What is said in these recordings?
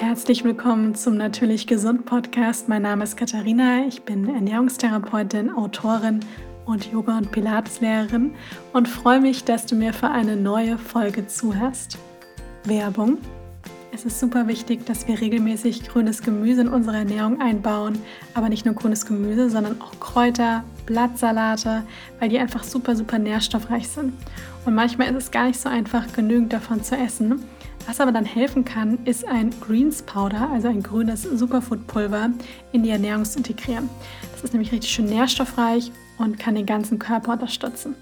Herzlich willkommen zum Natürlich Gesund Podcast. Mein Name ist Katharina. Ich bin Ernährungstherapeutin, Autorin und Yoga- und Pilateslehrerin und freue mich, dass du mir für eine neue Folge zuhörst. Werbung. Es ist super wichtig, dass wir regelmäßig grünes Gemüse in unsere Ernährung einbauen, aber nicht nur grünes Gemüse, sondern auch Kräuter, Blattsalate, weil die einfach super, super nährstoffreich sind. Und manchmal ist es gar nicht so einfach, genügend davon zu essen. Was aber dann helfen kann, ist ein Greens Powder, also ein grünes Superfood-Pulver, in die Ernährung zu integrieren. Das ist nämlich richtig schön nährstoffreich und kann den ganzen Körper unterstützen.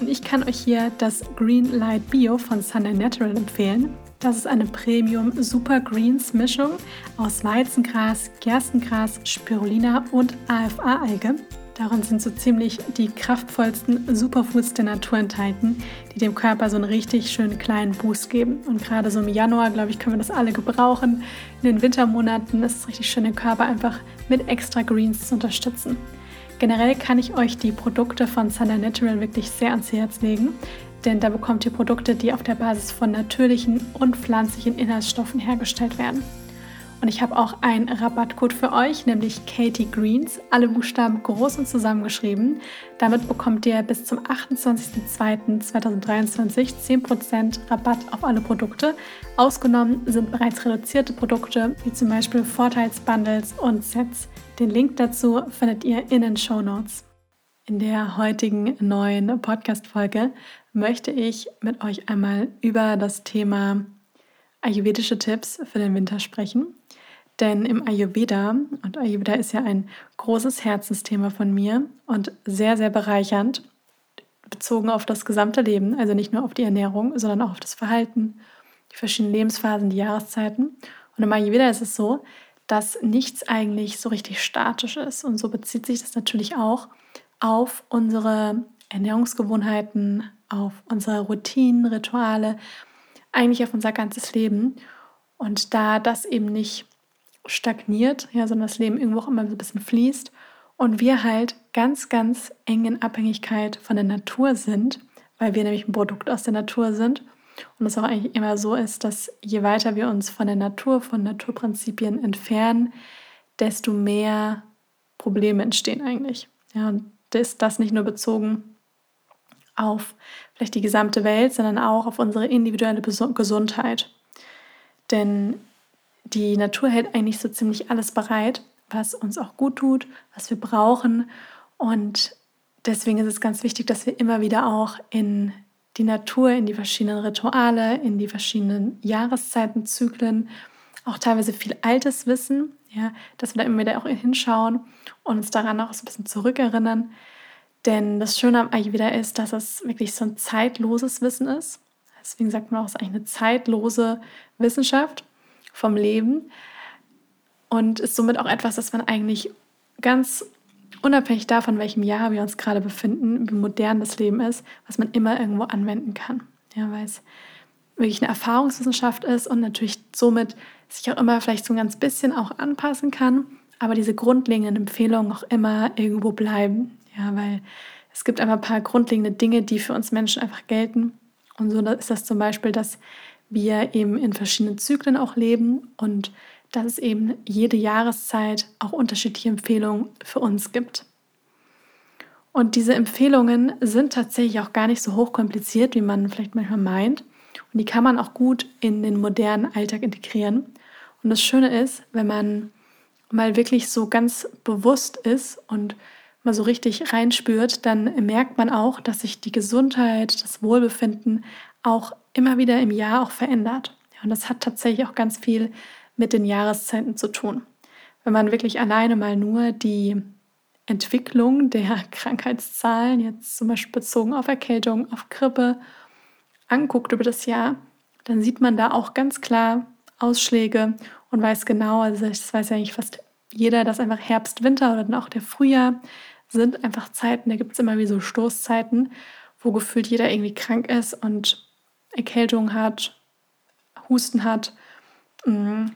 Und ich kann euch hier das Green Light Bio von Sunday Natural empfehlen. Das ist eine Premium Super Greens Mischung aus Weizengras, Gerstengras, Spirulina und AFA-Alge. Darin sind so ziemlich die kraftvollsten Superfoods der Natur enthalten, die dem Körper so einen richtig schönen kleinen Boost geben. Und gerade so im Januar, glaube ich, können wir das alle gebrauchen. In den Wintermonaten ist es richtig schön, den Körper einfach mit extra Greens zu unterstützen. Generell kann ich euch die Produkte von Sunday Natural wirklich sehr ans Herz legen, denn da bekommt ihr Produkte, die auf der Basis von natürlichen und pflanzlichen Inhaltsstoffen hergestellt werden. Und ich habe auch einen Rabattcode für euch, nämlich Katie Greens, alle Buchstaben groß und zusammengeschrieben. Damit bekommt ihr bis zum 28.02.2023 10% Rabatt auf alle Produkte. Ausgenommen sind bereits reduzierte Produkte, wie zum Beispiel Vorteilsbundles und Sets. Den Link dazu findet ihr in den Show Notes. In der heutigen neuen Podcast-Folge möchte ich mit euch einmal über das Thema ayurvedische Tipps für den Winter sprechen. Denn im Ayurveda, und Ayurveda ist ja ein großes Herzensthema von mir und sehr, sehr bereichernd, bezogen auf das gesamte Leben, also nicht nur auf die Ernährung, sondern auch auf das Verhalten, die verschiedenen Lebensphasen, die Jahreszeiten. Und im Ayurveda ist es so, dass nichts eigentlich so richtig statisch ist. Und so bezieht sich das natürlich auch auf unsere Ernährungsgewohnheiten, auf unsere Routinen, Rituale, eigentlich auf unser ganzes Leben. Und da das eben nicht stagniert, ja, sondern das Leben irgendwo auch immer so ein bisschen fließt und wir halt ganz, ganz eng in Abhängigkeit von der Natur sind, weil wir nämlich ein Produkt aus der Natur sind und es auch eigentlich immer so ist, dass je weiter wir uns von der Natur, von Naturprinzipien entfernen, desto mehr Probleme entstehen eigentlich. Ja, und ist das nicht nur bezogen auf vielleicht die gesamte Welt, sondern auch auf unsere individuelle Gesundheit. Denn die Natur hält eigentlich so ziemlich alles bereit, was uns auch gut tut, was wir brauchen. Und deswegen ist es ganz wichtig, dass wir immer wieder auch in die Natur, in die verschiedenen Rituale, in die verschiedenen Jahreszeitenzyklen, auch teilweise viel altes Wissen, ja, dass wir da immer wieder auch hinschauen und uns daran auch so ein bisschen zurückerinnern. Denn das Schöne am Ayurveda ist, dass es wirklich so ein zeitloses Wissen ist. Deswegen sagt man auch, es ist eigentlich eine zeitlose Wissenschaft vom Leben und ist somit auch etwas, das man eigentlich ganz unabhängig davon, welchem Jahr wir uns gerade befinden, wie modern das Leben ist, was man immer irgendwo anwenden kann. Ja, weil es wirklich eine Erfahrungswissenschaft ist und natürlich somit sich auch immer vielleicht so ein ganz bisschen auch anpassen kann, aber diese grundlegenden Empfehlungen auch immer irgendwo bleiben. Ja, weil es gibt einfach ein paar grundlegende Dinge, die für uns Menschen einfach gelten. Und so ist das zum Beispiel, dass wir eben in verschiedenen Zyklen auch leben und dass es eben jede Jahreszeit auch unterschiedliche Empfehlungen für uns gibt. Und diese Empfehlungen sind tatsächlich auch gar nicht so hochkompliziert, wie man vielleicht manchmal meint. Und die kann man auch gut in den modernen Alltag integrieren. Und das Schöne ist, wenn man mal wirklich so ganz bewusst ist und mal so richtig reinspürt, dann merkt man auch, dass sich die Gesundheit, das Wohlbefinden auch immer wieder im Jahr auch verändert. Und das hat tatsächlich auch ganz viel mit den Jahreszeiten zu tun. Wenn man wirklich alleine mal nur die Entwicklung der Krankheitszahlen, jetzt zum Beispiel bezogen auf Erkältung, auf Grippe, anguckt über das Jahr, dann sieht man da auch ganz klar Ausschläge und weiß genau, also das weiß ja eigentlich fast jeder, dass einfach Herbst, Winter oder dann auch der Frühjahr sind einfach Zeiten, da gibt es immer wie so Stoßzeiten, wo gefühlt jeder irgendwie krank ist und Erkältung hat, Husten hat, mm,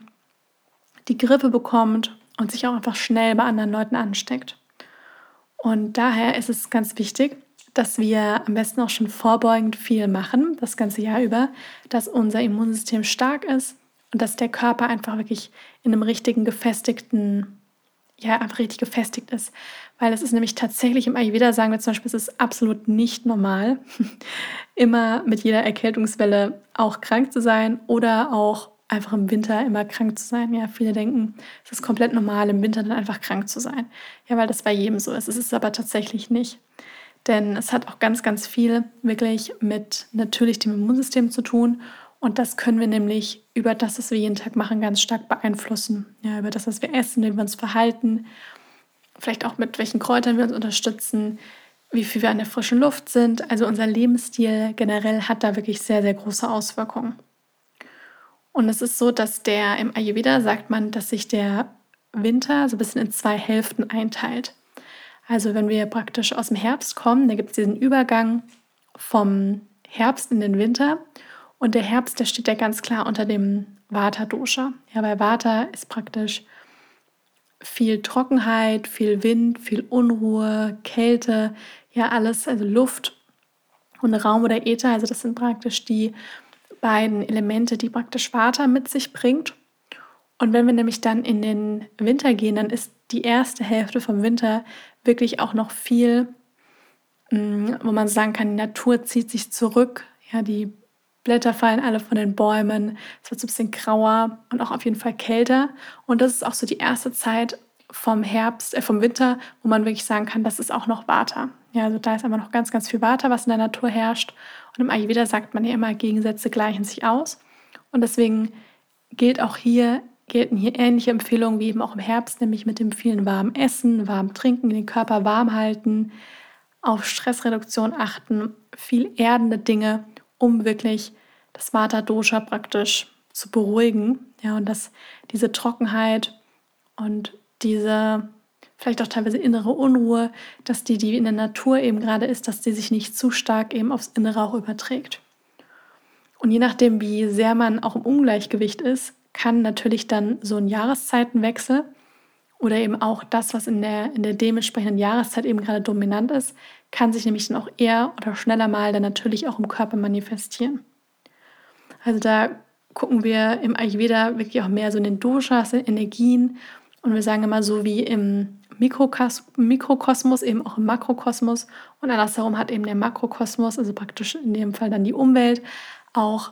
die Grippe bekommt und sich auch einfach schnell bei anderen Leuten ansteckt. Und daher ist es ganz wichtig, dass wir am besten auch schon vorbeugend viel machen, das ganze Jahr über, dass unser Immunsystem stark ist und dass der Körper einfach wirklich in einem richtigen gefestigten, ja, einfach richtig gefestigt ist. Weil es ist nämlich tatsächlich im Ayurveda, sagen wir zum Beispiel, es ist absolut nicht normal, immer mit jeder Erkältungswelle auch krank zu sein oder auch einfach im Winter immer krank zu sein. Ja, viele denken, es ist komplett normal, im Winter dann einfach krank zu sein. Ja, weil das bei jedem so ist. Es ist aber tatsächlich nicht. Denn es hat auch ganz, ganz viel wirklich mit natürlich dem Immunsystem zu tun. Und das können wir nämlich über das, was wir jeden Tag machen, ganz stark beeinflussen. Ja, über das, was wir essen, wie wir uns verhalten, vielleicht auch mit welchen Kräutern wir uns unterstützen, wie viel wir an der frischen Luft sind. Also unser Lebensstil generell hat da wirklich sehr, sehr große Auswirkungen. Und es ist so, dass der im Ayurveda sagt man, dass sich der Winter so ein bisschen in zwei Hälften einteilt. Also wenn wir praktisch aus dem Herbst kommen, da gibt es diesen Übergang vom Herbst in den Winter. Und der Herbst, der steht ja ganz klar unter dem Vata-Dosha. Ja, weil Vata ist praktisch viel Trockenheit, viel Wind, viel Unruhe, Kälte, ja alles, also Luft und Raum oder Äther. Also das sind praktisch die beiden Elemente, die praktisch Vata mit sich bringt. Und wenn wir nämlich dann in den Winter gehen, dann ist die erste Hälfte vom Winter wirklich auch noch viel, mm, wo man sagen kann, die Natur zieht sich zurück. Ja, die Blätter fallen alle von den Bäumen. Es wird so ein bisschen grauer und auch auf jeden Fall kälter. Und das ist auch so die erste Zeit vom Herbst, äh, vom Winter, wo man wirklich sagen kann, das ist auch noch Vata. Ja, also da ist einfach noch ganz, ganz viel Vata, was in der Natur herrscht. Und im Ayurveda sagt man ja immer, Gegensätze gleichen sich aus. Und deswegen gilt auch hier, gelten hier ähnliche Empfehlungen wie eben auch im Herbst, nämlich mit dem vielen warmen Essen, warm Trinken, den Körper warm halten, auf Stressreduktion achten, viel erdende Dinge, um wirklich das Vata-Dosha praktisch zu beruhigen. Ja, und dass diese Trockenheit und diese vielleicht auch teilweise innere Unruhe, dass die, die in der Natur eben gerade ist, dass die sich nicht zu stark eben aufs Innere auch überträgt. Und je nachdem, wie sehr man auch im Ungleichgewicht ist, kann natürlich dann so ein Jahreszeitenwechsel oder eben auch das, was in der, in der dementsprechenden Jahreszeit eben gerade dominant ist, kann sich nämlich dann auch eher oder schneller mal dann natürlich auch im Körper manifestieren. Also da gucken wir im Ayurveda wirklich auch mehr so in den Doshas, in Energien und wir sagen immer so wie im Mikrokos Mikrokosmos, eben auch im Makrokosmos. Und andersherum hat eben der Makrokosmos, also praktisch in dem Fall dann die Umwelt, auch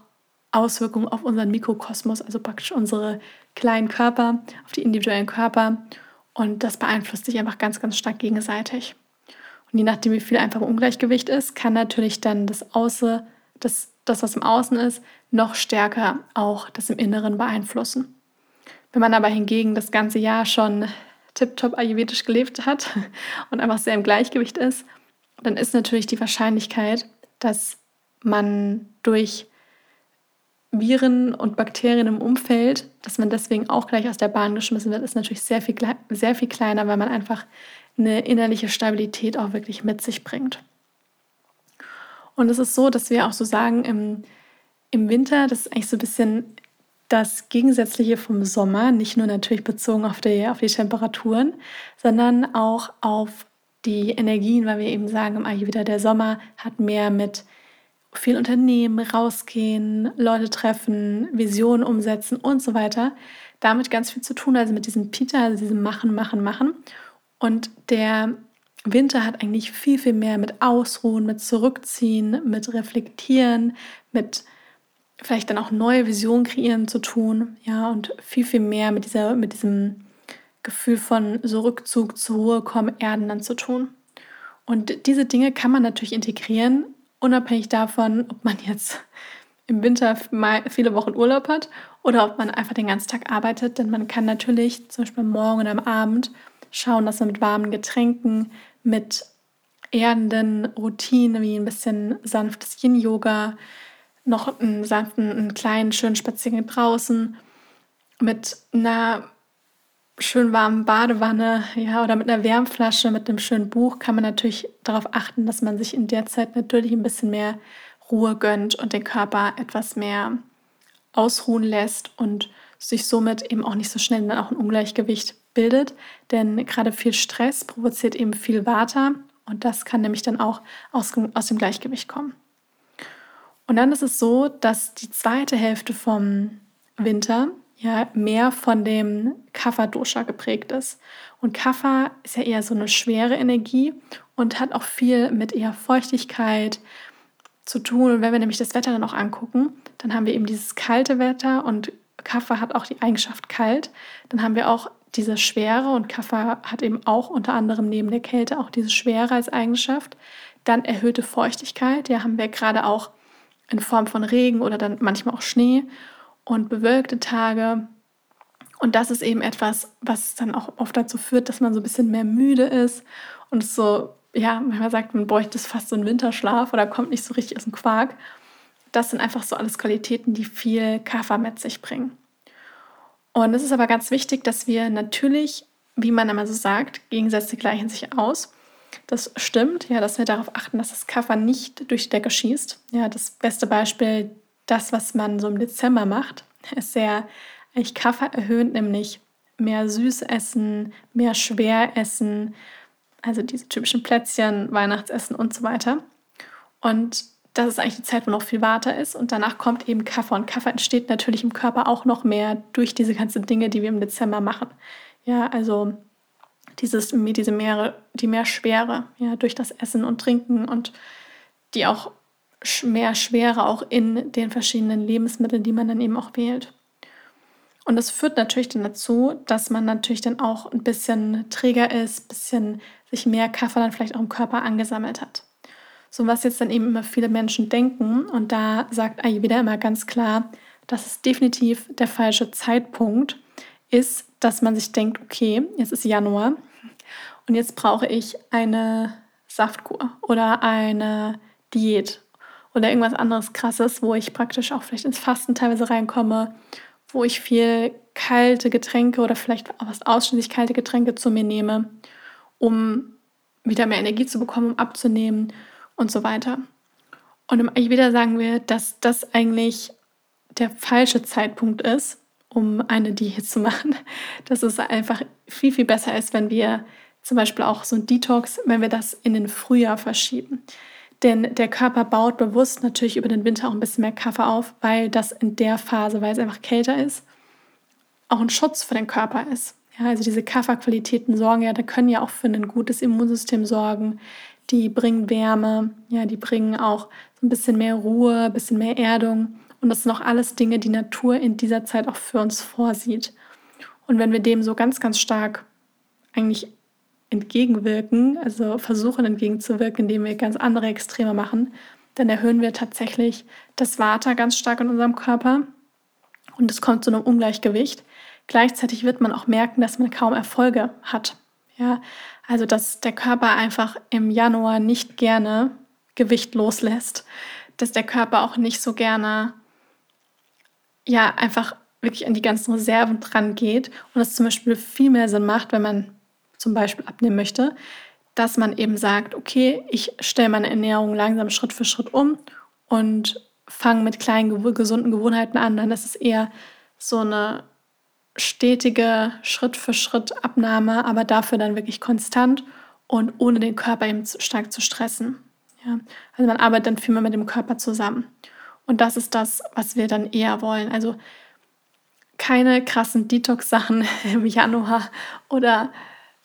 Auswirkungen auf unseren Mikrokosmos, also praktisch unsere kleinen Körper, auf die individuellen Körper. Und das beeinflusst sich einfach ganz, ganz stark gegenseitig. Und je nachdem, wie viel einfach im Ungleichgewicht ist, kann natürlich dann das Außen, das, das, was im Außen ist, noch stärker auch das im Inneren beeinflussen. Wenn man aber hingegen das ganze Jahr schon tiptop ayurvedisch gelebt hat und einfach sehr im Gleichgewicht ist, dann ist natürlich die Wahrscheinlichkeit, dass man durch Viren und Bakterien im Umfeld, dass man deswegen auch gleich aus der Bahn geschmissen wird, ist natürlich sehr viel, sehr viel kleiner, weil man einfach eine innerliche Stabilität auch wirklich mit sich bringt. Und es ist so, dass wir auch so sagen, im, im Winter, das ist eigentlich so ein bisschen das Gegensätzliche vom Sommer, nicht nur natürlich bezogen auf die, auf die Temperaturen, sondern auch auf die Energien, weil wir eben sagen im Ayurveda, der Sommer hat mehr mit viel Unternehmen, rausgehen, Leute treffen, Visionen umsetzen und so weiter. Damit ganz viel zu tun, also mit diesem Pita, also diesem Machen, Machen, Machen. Und der Winter hat eigentlich viel, viel mehr mit Ausruhen, mit Zurückziehen, mit Reflektieren, mit vielleicht dann auch neue Visionen kreieren zu tun, ja, und viel, viel mehr mit, dieser, mit diesem Gefühl von so Rückzug, zur Ruhe kommen, Erden dann zu tun. Und diese Dinge kann man natürlich integrieren, unabhängig davon, ob man jetzt im Winter viele Wochen Urlaub hat oder ob man einfach den ganzen Tag arbeitet. Denn man kann natürlich zum Beispiel morgen oder am Abend schauen, dass man mit warmen Getränken, mit erdenden Routinen wie ein bisschen sanftes Yin-Yoga, noch einen sanften, einen kleinen, schönen Spaziergang draußen mit einer schön warmen Badewanne, ja, oder mit einer Wärmflasche, mit einem schönen Buch kann man natürlich darauf achten, dass man sich in der Zeit natürlich ein bisschen mehr Ruhe gönnt und den Körper etwas mehr ausruhen lässt und sich somit eben auch nicht so schnell dann auch ein Ungleichgewicht bildet. Denn gerade viel Stress provoziert eben viel Vata und das kann nämlich dann auch aus, aus dem Gleichgewicht kommen. Und dann ist es so, dass die zweite Hälfte vom Winter ja mehr von dem Kapha-Dosha geprägt ist. Und Kapha ist ja eher so eine schwere Energie und hat auch viel mit eher Feuchtigkeit zu tun. Und wenn wir nämlich das Wetter dann auch angucken, dann haben wir eben dieses kalte Wetter und Kapha hat auch die Eigenschaft kalt. Dann haben wir auch diese Schwere und Kapha hat eben auch unter anderem neben der Kälte auch diese Schwere als Eigenschaft. Dann erhöhte Feuchtigkeit, ja haben wir gerade auch in Form von Regen oder dann manchmal auch Schnee und bewölkte Tage. Und das ist eben etwas, was dann auch oft dazu führt, dass man so ein bisschen mehr müde ist und so, ja, manchmal sagt man, bräuchte fast so einen Winterschlaf oder kommt nicht so richtig aus dem Quark. Das sind einfach so alles Qualitäten, die viel Kaffer mit sich bringen. Und es ist aber ganz wichtig, dass wir natürlich, wie man immer so sagt, Gegensätze gleichen sich aus. Das stimmt, ja, dass wir darauf achten, dass das Kaffer nicht durch die Decke schießt. Ja, das beste Beispiel, das, was man so im Dezember macht, ist sehr eigentlich Kaffer erhöhend, nämlich mehr süß essen, mehr schwer essen, also diese typischen Plätzchen, Weihnachtsessen und so weiter. Und das ist eigentlich die Zeit, wo noch viel Water ist und danach kommt eben Kaffee und Kaffee entsteht natürlich im Körper auch noch mehr durch diese ganzen Dinge, die wir im Dezember machen. Ja, also dieses, diese mehr, die mehr Schwere, ja, durch das Essen und Trinken und die auch mehr Schwere auch in den verschiedenen Lebensmitteln, die man dann eben auch wählt. Und das führt natürlich dann dazu, dass man natürlich dann auch ein bisschen träger ist, ein bisschen sich mehr Kaffee dann vielleicht auch im Körper angesammelt hat. So was jetzt dann eben immer viele Menschen denken. Und da sagt Ayurveda immer ganz klar, dass es definitiv der falsche Zeitpunkt ist, dass man sich denkt, okay, jetzt ist Januar und jetzt brauche ich eine Saftkur oder eine Diät oder irgendwas anderes Krasses, wo ich praktisch auch vielleicht ins Fasten teilweise reinkomme, wo ich viel kalte Getränke oder vielleicht auch was ausschließlich kalte Getränke zu mir nehme, um wieder mehr Energie zu bekommen, um abzunehmen und so weiter. Und im Ayurveda sagen wir, dass das eigentlich der falsche Zeitpunkt ist, um eine Diät zu machen. Dass es einfach viel, viel besser ist, wenn wir zum Beispiel auch so ein Detox, wenn wir das in den Frühjahr verschieben. Denn der Körper baut bewusst natürlich über den Winter auch ein bisschen mehr Kaffee auf, weil das in der Phase, weil es einfach kälter ist, auch ein Schutz für den Körper ist. Ja, also diese Kafferqualitäten sorgen ja, da können ja auch für ein gutes Immunsystem sorgen die bringen Wärme, ja, die bringen auch so ein bisschen mehr Ruhe, ein bisschen mehr Erdung. Und das sind auch alles Dinge, die Natur in dieser Zeit auch für uns vorsieht. Und wenn wir dem so ganz, ganz stark eigentlich entgegenwirken, also versuchen entgegenzuwirken, indem wir ganz andere Extreme machen, dann erhöhen wir tatsächlich das Vata ganz stark in unserem Körper und es kommt zu einem Ungleichgewicht. Gleichzeitig wird man auch merken, dass man kaum Erfolge hat. Ja, also dass der Körper einfach im Januar nicht gerne Gewicht loslässt, dass der Körper auch nicht so gerne ja einfach wirklich an die ganzen Reserven dran geht und es zum Beispiel viel mehr Sinn macht, wenn man zum Beispiel abnehmen möchte, dass man eben sagt, okay, ich stelle meine Ernährung langsam Schritt für Schritt um und fange mit kleinen gesunden Gewohnheiten an, dann ist es eher so eine stetige Schritt für Schritt Abnahme, aber dafür dann wirklich konstant und ohne den Körper eben stark zu stressen. Ja? Also man arbeitet dann viel mehr mit dem Körper zusammen. Und das ist das, was wir dann eher wollen. Also keine krassen Detox-Sachen im Januar oder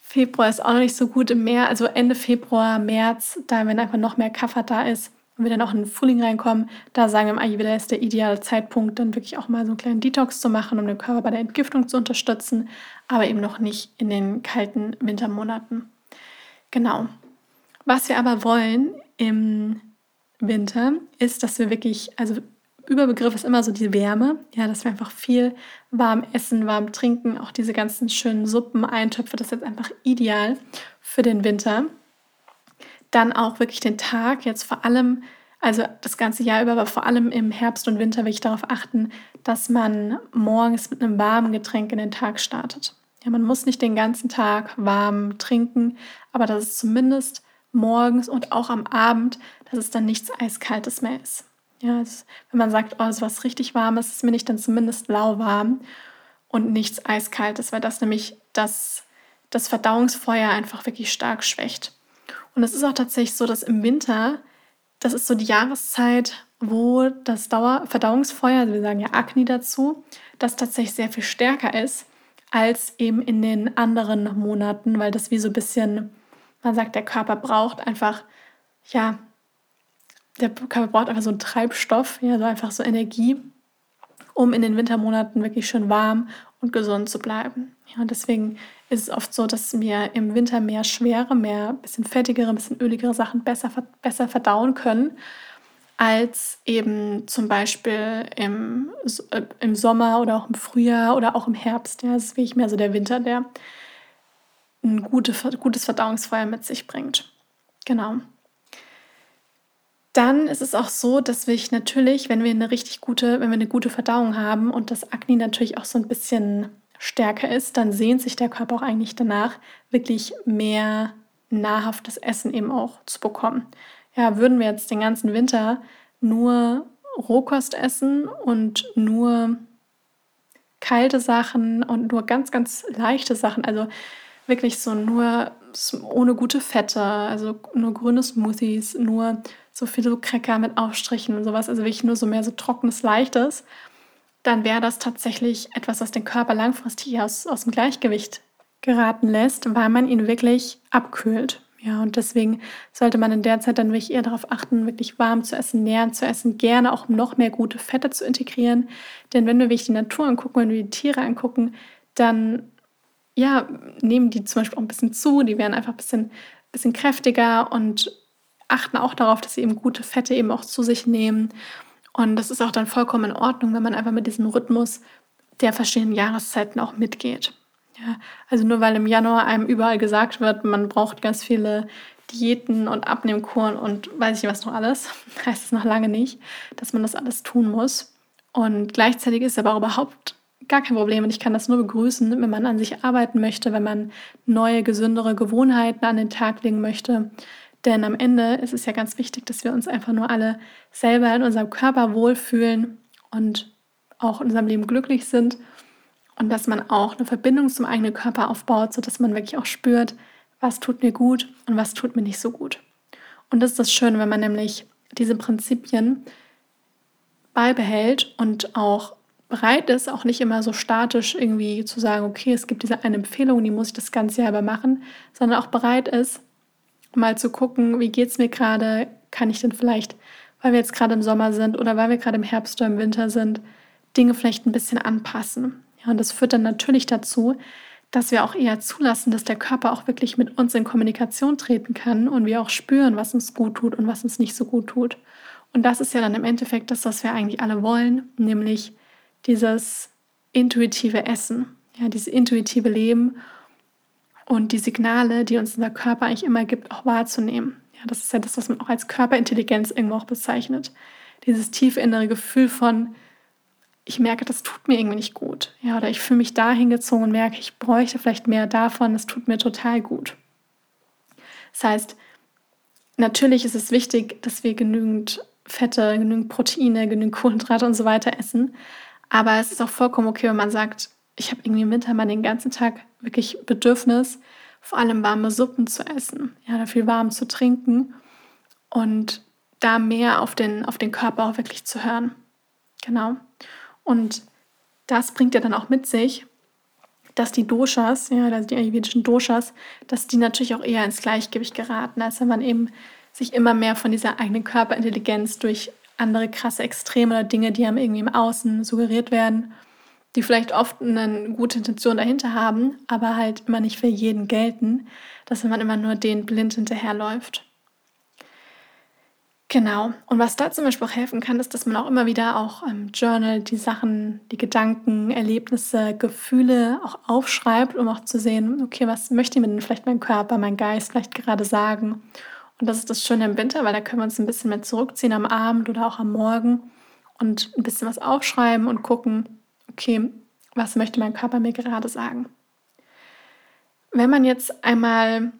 Februar ist auch noch nicht so gut im März, also Ende Februar, März, da wenn einfach noch mehr Kaffee da ist, wenn wir dann auch in den Frühling reinkommen, da sagen wir im Ayurveda ist der ideale Zeitpunkt, dann wirklich auch mal so einen kleinen Detox zu machen, um den Körper bei der Entgiftung zu unterstützen, aber eben noch nicht in den kalten Wintermonaten. Genau. Was wir aber wollen im Winter ist, dass wir wirklich, also Überbegriff ist immer so die Wärme, ja, dass wir einfach viel warm essen, warm trinken, auch diese ganzen schönen Suppen, Eintöpfe, das ist jetzt einfach ideal für den Winter dann auch wirklich den Tag jetzt vor allem, also das ganze Jahr über, aber vor allem im Herbst und Winter will ich darauf achten, dass man morgens mit einem warmen Getränk in den Tag startet. Ja, man muss nicht den ganzen Tag warm trinken, aber dass es zumindest morgens und auch am Abend, dass es dann nichts Eiskaltes mehr ist. Ja, also wenn man sagt, oh, es ist was richtig Warmes, ist mir nicht dann zumindest lauwarm und nichts Eiskaltes, weil das nämlich das, das Verdauungsfeuer einfach wirklich stark schwächt. Und es ist auch tatsächlich so, dass im Winter das ist so die Jahreszeit, wo das Dauer Verdauungsfeuer, also wir sagen ja Akne dazu, das tatsächlich sehr viel stärker ist als eben in den anderen Monaten, weil das wie so ein bisschen, man sagt, der Körper braucht einfach, ja, der Körper braucht einfach so einen Treibstoff, ja, so einfach so Energie, um in den Wintermonaten wirklich schön warm und gesund zu bleiben. Ja, und deswegen ist es oft so, dass wir im Winter mehr schwere, mehr bisschen fettigere, bisschen öligere Sachen besser, besser verdauen können als eben zum Beispiel im, äh, im Sommer oder auch im Frühjahr oder auch im Herbst. Ja, das ist wirklich mehr so der Winter, der ein gute, gutes Verdauungsfeuer mit sich bringt. Genau. Dann ist es auch so, dass wir natürlich, wenn wir eine richtig gute, wenn wir eine gute Verdauung haben und das Akne natürlich auch so ein bisschen stärker ist, dann sehnt sich der Körper auch eigentlich danach, wirklich mehr nahrhaftes Essen eben auch zu bekommen. Ja, würden wir jetzt den ganzen Winter nur Rohkost essen und nur kalte Sachen und nur ganz, ganz leichte Sachen, also wirklich so nur ohne gute Fette, also nur grüne Smoothies, nur so viele Cracker mit Aufstrichen und sowas, also wirklich nur so mehr so trockenes, leichtes, dann wäre das tatsächlich etwas, was den Körper langfristig aus, aus dem Gleichgewicht geraten lässt, weil man ihn wirklich abkühlt. Ja, und deswegen sollte man in der Zeit dann wirklich eher darauf achten, wirklich warm zu essen, nährend zu essen, gerne auch noch mehr gute Fette zu integrieren. Denn wenn wir wirklich die Natur angucken, wenn wir die Tiere angucken, dann ja, nehmen die zum Beispiel auch ein bisschen zu, die werden einfach ein bisschen, bisschen kräftiger und achten auch darauf, dass sie eben gute Fette eben auch zu sich nehmen. Und das ist auch dann vollkommen in Ordnung, wenn man einfach mit diesem Rhythmus der verschiedenen Jahreszeiten auch mitgeht. Ja, also nur weil im Januar einem überall gesagt wird, man braucht ganz viele Diäten und Abnehmkuren und weiß ich was noch alles, heißt es noch lange nicht, dass man das alles tun muss. Und gleichzeitig ist aber überhaupt gar kein Problem und ich kann das nur begrüßen, wenn man an sich arbeiten möchte, wenn man neue, gesündere Gewohnheiten an den Tag legen möchte. Denn am Ende ist es ja ganz wichtig, dass wir uns einfach nur alle selber in unserem Körper wohlfühlen und auch in unserem Leben glücklich sind und dass man auch eine Verbindung zum eigenen Körper aufbaut, sodass man wirklich auch spürt, was tut mir gut und was tut mir nicht so gut. Und das ist das Schöne, wenn man nämlich diese Prinzipien beibehält und auch bereit ist, auch nicht immer so statisch irgendwie zu sagen, okay, es gibt diese eine Empfehlung, die muss ich das ganze Jahr über machen, sondern auch bereit ist, mal zu gucken, wie geht es mir gerade, kann ich denn vielleicht, weil wir jetzt gerade im Sommer sind oder weil wir gerade im Herbst oder im Winter sind, Dinge vielleicht ein bisschen anpassen. Ja, und das führt dann natürlich dazu, dass wir auch eher zulassen, dass der Körper auch wirklich mit uns in Kommunikation treten kann und wir auch spüren, was uns gut tut und was uns nicht so gut tut. Und das ist ja dann im Endeffekt das, was wir eigentlich alle wollen, nämlich dieses intuitive Essen, ja, dieses intuitive Leben und die Signale, die uns unser Körper eigentlich immer gibt, auch wahrzunehmen. Ja, das ist ja das, was man auch als Körperintelligenz irgendwo auch bezeichnet. Dieses tiefe innere Gefühl von, ich merke, das tut mir irgendwie nicht gut. Ja, oder ich fühle mich da hingezogen und merke, ich bräuchte vielleicht mehr davon, das tut mir total gut. Das heißt, natürlich ist es wichtig, dass wir genügend Fette, genügend Proteine, genügend Kohlenhydrate und so weiter essen. Aber es ist auch vollkommen okay, wenn man sagt, ich habe irgendwie im Winter mal den ganzen Tag wirklich Bedürfnis, vor allem warme Suppen zu essen, ja, oder viel warm zu trinken und da mehr auf den, auf den Körper auch wirklich zu hören. Genau. Und das bringt ja dann auch mit sich, dass die Doshas, ja, also die ayurvedischen Doshas, dass die natürlich auch eher ins Gleichgewicht geraten, als wenn man eben sich immer mehr von dieser eigenen Körperintelligenz durch andere krasse Extreme oder Dinge, die einem irgendwie im Außen suggeriert werden, die vielleicht oft eine gute Intention dahinter haben, aber halt immer nicht für jeden gelten, dass man immer nur den blind hinterherläuft. Genau. Und was da zum Beispiel auch helfen kann, ist, dass man auch immer wieder auch im Journal die Sachen, die Gedanken, Erlebnisse, Gefühle auch aufschreibt, um auch zu sehen, okay, was möchte mir denn vielleicht mein Körper, mein Geist vielleicht gerade sagen? Und das ist das Schöne im Winter, weil da können wir uns ein bisschen mehr zurückziehen am Abend oder auch am Morgen und ein bisschen was aufschreiben und gucken, okay, was möchte mein Körper mir gerade sagen? Wenn man jetzt einmal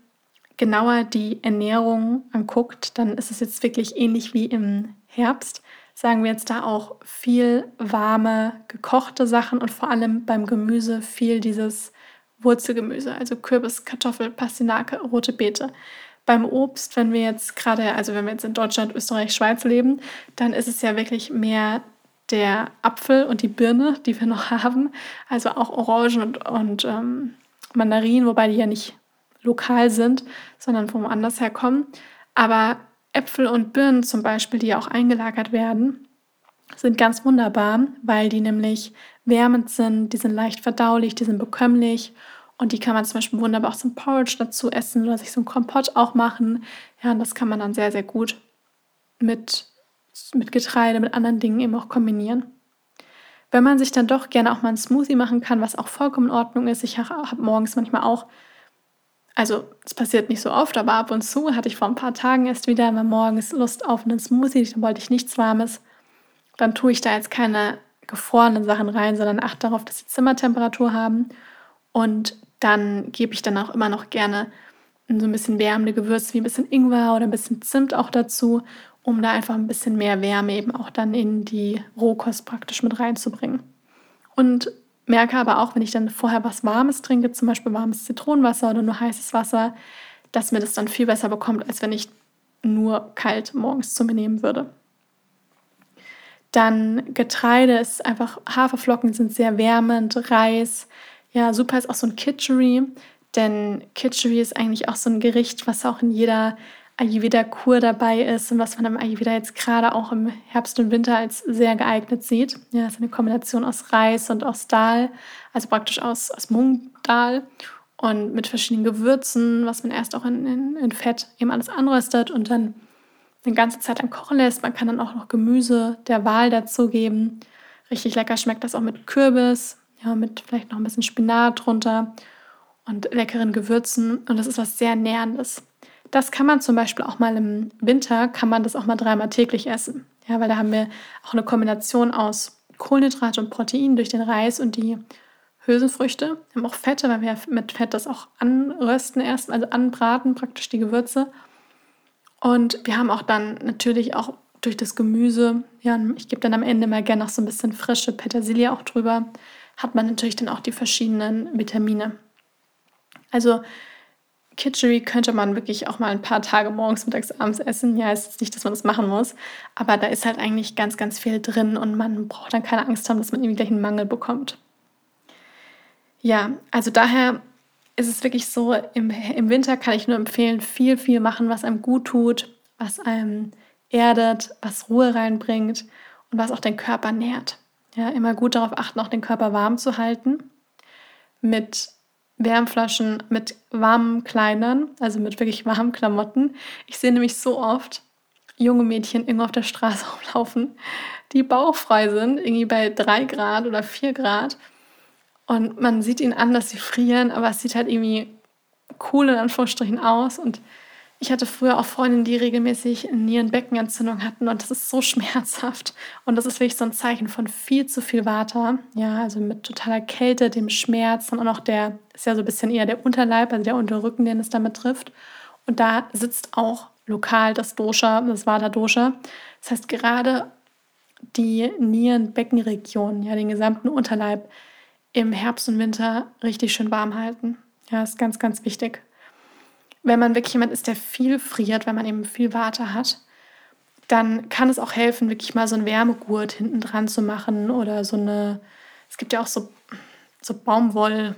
genauer die Ernährung anguckt, dann ist es jetzt wirklich ähnlich wie im Herbst. Sagen wir jetzt da auch viel warme, gekochte Sachen und vor allem beim Gemüse viel dieses Wurzelgemüse, also Kürbis, Kartoffel, Pastinake, rote Beete. Beim Obst, wenn wir jetzt gerade, also wenn wir jetzt in Deutschland, Österreich, Schweiz leben, dann ist es ja wirklich mehr der Apfel und die Birne, die wir noch haben. Also auch Orangen und, und ähm, Mandarinen, wobei die ja nicht lokal sind, sondern von woanders herkommen. Aber Äpfel und Birnen zum Beispiel, die ja auch eingelagert werden, sind ganz wunderbar, weil die nämlich wärmend sind, die sind leicht verdaulich, die sind bekömmlich und die kann man zum Beispiel wunderbar auch zum Porridge dazu essen oder sich so ein Kompott auch machen. Ja, und das kann man dann sehr, sehr gut mit, mit Getreide, mit anderen Dingen eben auch kombinieren. Wenn man sich dann doch gerne auch mal einen Smoothie machen kann, was auch vollkommen in Ordnung ist, ich habe morgens manchmal auch, also es passiert nicht so oft, aber ab und zu hatte ich vor ein paar Tagen erst wieder mal morgens Lust auf einen Smoothie, dann wollte ich nichts Warmes. Dann tue ich da jetzt keine gefrorenen Sachen rein, sondern achte darauf, dass sie Zimmertemperatur haben und dann gebe ich dann auch immer noch gerne so ein bisschen wärmende Gewürze wie ein bisschen Ingwer oder ein bisschen Zimt auch dazu, um da einfach ein bisschen mehr Wärme eben auch dann in die Rohkost praktisch mit reinzubringen. Und merke aber auch, wenn ich dann vorher was Warmes trinke, zum Beispiel warmes Zitronenwasser oder nur heißes Wasser, dass mir das dann viel besser bekommt, als wenn ich nur kalt morgens zu mir nehmen würde. Dann Getreide ist einfach, Haferflocken sind sehr wärmend, Reis, ja, super ist auch so ein Kitchery, denn Kitchery ist eigentlich auch so ein Gericht, was auch in jeder Ayurveda-Kur dabei ist und was man im Ayurveda jetzt gerade auch im Herbst und Winter als sehr geeignet sieht. Ja, das ist eine Kombination aus Reis und aus Dal, also praktisch aus, aus Mungdal und mit verschiedenen Gewürzen, was man erst auch in, in, in Fett eben alles anröstet und dann eine ganze Zeit am Kochen lässt. Man kann dann auch noch Gemüse der Wahl dazugeben. Richtig lecker schmeckt das auch mit Kürbis, ja, mit vielleicht noch ein bisschen Spinat drunter und leckeren Gewürzen. Und das ist was sehr Nährendes. Das kann man zum Beispiel auch mal im Winter, kann man das auch mal dreimal täglich essen. Ja, weil da haben wir auch eine Kombination aus Kohlenhydrate und Protein durch den Reis und die Hülsenfrüchte. Wir haben auch Fette, weil wir mit Fett das auch anrösten erst, also anbraten praktisch die Gewürze. Und wir haben auch dann natürlich auch durch das Gemüse, ja, ich gebe dann am Ende mal gerne noch so ein bisschen frische Petersilie auch drüber, hat man natürlich dann auch die verschiedenen Vitamine. Also Kitchery könnte man wirklich auch mal ein paar Tage morgens, mittags, abends essen. Ja, es ist nicht, dass man das machen muss, aber da ist halt eigentlich ganz, ganz viel drin und man braucht dann keine Angst haben, dass man irgendwie gleich einen Mangel bekommt. Ja, also daher ist es wirklich so, im, im Winter kann ich nur empfehlen, viel, viel machen, was einem gut tut, was einem erdet, was Ruhe reinbringt und was auch den Körper nährt. Ja, immer gut darauf achten, auch den Körper warm zu halten. Mit Wärmflaschen, mit warmen Kleidern, also mit wirklich warmen Klamotten. Ich sehe nämlich so oft junge Mädchen irgendwo auf der Straße rumlaufen, die bauchfrei sind, irgendwie bei drei Grad oder vier Grad. Und man sieht ihnen an, dass sie frieren, aber es sieht halt irgendwie cool in Anführungsstrichen aus. Und ich hatte früher auch Freundinnen, die regelmäßig Nierenbeckenentzündung hatten und das ist so schmerzhaft. Und das ist wirklich so ein Zeichen von viel zu viel Water. Ja, also mit totaler Kälte, dem Schmerz und auch der, ist ja so ein bisschen eher der Unterleib, also der Unterrücken, den es damit trifft. Und da sitzt auch lokal das Dosha, das Vata-Dosha. Das heißt, gerade die Nierenbeckenregion, ja, den gesamten Unterleib im Herbst und Winter richtig schön warm halten. Ja, ist ganz, ganz wichtig wenn man wirklich jemand ist, der viel friert, wenn man eben viel Water hat, dann kann es auch helfen, wirklich mal so einen Wärmegurt hinten dran zu machen oder so eine, es gibt ja auch so, so Baumwoll,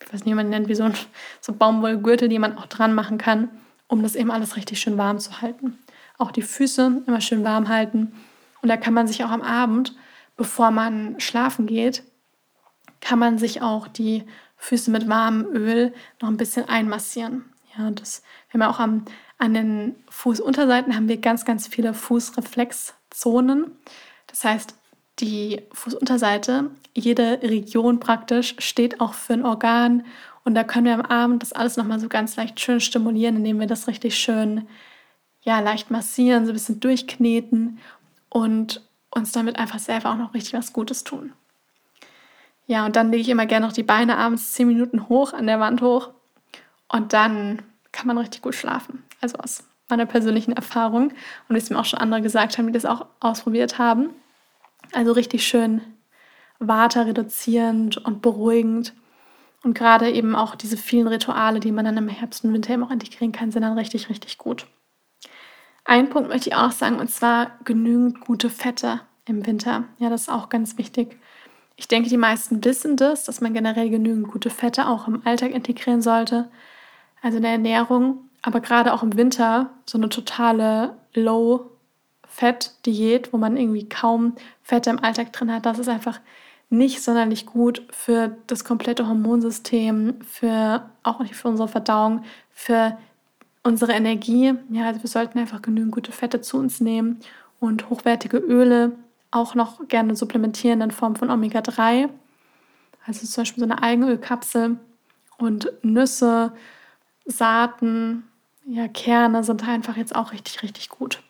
ich weiß nicht, wie man nennt, wie so, ein, so Baumwollgürtel, die man auch dran machen kann, um das eben alles richtig schön warm zu halten. Auch die Füße immer schön warm halten. Und da kann man sich auch am Abend, bevor man schlafen geht, kann man sich auch die Füße mit warmem Öl noch ein bisschen einmassieren. Ja, das, wir haben auch am, an den Fußunterseiten haben wir ganz, ganz viele Fußreflexzonen. Das heißt, die Fußunterseite, jede Region praktisch, steht auch für ein Organ. Und da können wir am Abend das alles nochmal so ganz leicht schön stimulieren, indem wir das richtig schön, ja, leicht massieren, so ein bisschen durchkneten und uns damit einfach selber auch noch richtig was Gutes tun. Ja, und dann lege ich immer gerne noch die Beine abends zehn Minuten hoch an der Wand hoch und dann kann man richtig gut schlafen. Also aus meiner persönlichen Erfahrung und wie es mir auch schon andere gesagt haben, die das auch ausprobiert haben. Also richtig schön water reduzierend und beruhigend. Und gerade eben auch diese vielen Rituale, die man dann im Herbst und Winter eben auch integrieren kann, sind dann richtig, richtig gut. Ein Punkt möchte ich auch sagen, und zwar genügend gute Fette im Winter. Ja, das ist auch ganz wichtig. Ich denke, die meisten wissen das, dass man generell genügend gute Fette auch im Alltag integrieren sollte, also in der Ernährung. Aber gerade auch im Winter so eine totale Low-Fett-Diät, wo man irgendwie kaum Fette im Alltag drin hat, das ist einfach nicht sonderlich gut für das komplette Hormonsystem, für auch nicht für unsere Verdauung, für unsere Energie. Ja, also wir sollten einfach genügend gute Fette zu uns nehmen und hochwertige Öle auch noch gerne supplementieren in Form von Omega-3. Also zum Beispiel so eine Algenölkapsel und Nüsse, Saaten, ja, Kerne sind einfach jetzt auch richtig, richtig gut.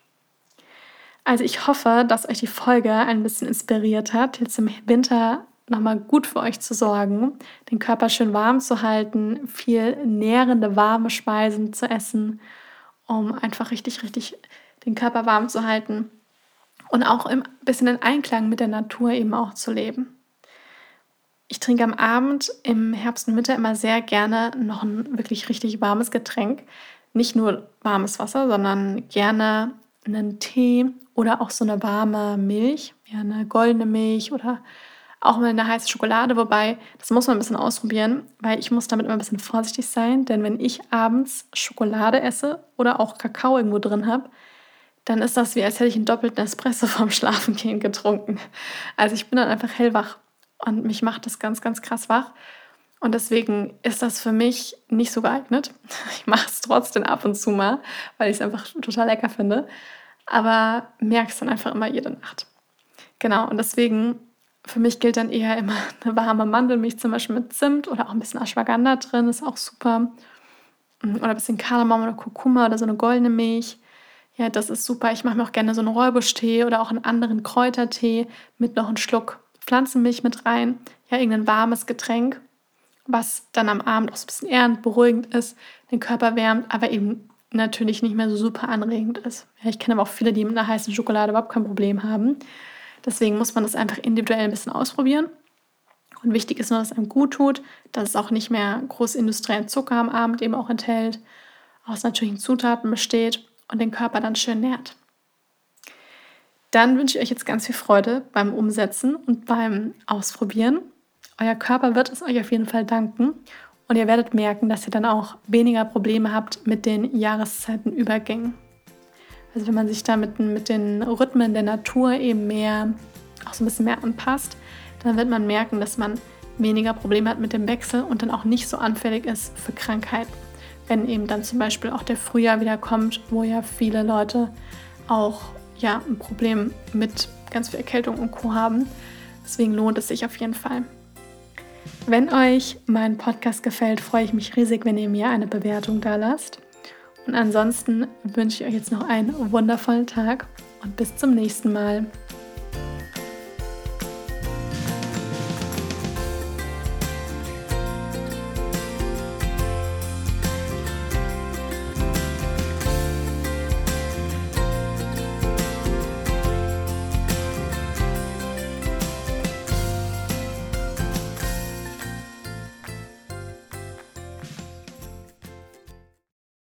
Also ich hoffe, dass euch die Folge ein bisschen inspiriert hat, jetzt im Winter nochmal gut für euch zu sorgen, den Körper schön warm zu halten, viel nährende, warme Speisen zu essen, um einfach richtig, richtig den Körper warm zu halten und auch ein bisschen in Einklang mit der Natur eben auch zu leben. Ich trinke am Abend im Herbst und Winter immer sehr gerne noch ein wirklich richtig warmes Getränk. Nicht nur warmes Wasser, sondern gerne einen Tee oder auch so eine warme Milch, ja, eine goldene Milch oder auch mal eine heiße Schokolade, wobei das muss man ein bisschen ausprobieren, weil ich muss damit immer ein bisschen vorsichtig sein, denn wenn ich abends Schokolade esse oder auch Kakao irgendwo drin habe, dann ist das wie als hätte ich einen doppelten Espresso vorm Schlafengehen getrunken. Also ich bin dann einfach hellwach und mich macht das ganz, ganz krass wach. Und deswegen ist das für mich nicht so geeignet. Ich mache es trotzdem ab und zu mal, weil ich es einfach total lecker finde aber merkst dann einfach immer jede Nacht. Genau, und deswegen für mich gilt dann eher immer eine warme Mandelmilch, zum Beispiel mit Zimt oder auch ein bisschen Ashwagandha drin, ist auch super. Mm, oder ein bisschen Kardamom oder Kurkuma oder so eine goldene Milch. Ja, das ist super. Ich mache mir auch gerne so einen Räubusch-Tee oder auch einen anderen Kräutertee mit noch einem Schluck Pflanzenmilch mit rein. Ja, irgendein warmes Getränk, was dann am Abend auch so ein bisschen ehrend, beruhigend ist, den Körper wärmt, aber eben natürlich nicht mehr so super anregend ist. Ja, ich kenne aber auch viele, die mit einer heißen Schokolade überhaupt kein Problem haben. Deswegen muss man das einfach individuell ein bisschen ausprobieren. Und wichtig ist nur, dass es einem gut tut, dass es auch nicht mehr groß industriellen Zucker am Abend eben auch enthält, aus natürlichen Zutaten besteht und den Körper dann schön nährt. Dann wünsche ich euch jetzt ganz viel Freude beim Umsetzen und beim Ausprobieren. Euer Körper wird es euch auf jeden Fall danken und ihr werdet merken, dass ihr dann auch weniger Probleme habt mit den Jahreszeitenübergängen. Also wenn man sich da mit, mit den Rhythmen der Natur eben mehr, auch so ein bisschen mehr anpasst, dann wird man merken, dass man weniger Probleme hat mit dem Wechsel und dann auch nicht so anfällig ist für Krankheiten. Wenn eben dann zum Beispiel auch der Frühjahr wieder kommt, wo ja viele Leute auch ja, ein Problem mit ganz viel Erkältung und Co. haben. Deswegen lohnt es sich auf jeden Fall. Wenn euch mein Podcast gefällt, freue ich mich riesig, wenn ihr mir eine Bewertung da lasst. Und ansonsten wünsche ich euch jetzt noch einen wundervollen Tag und bis zum nächsten Mal.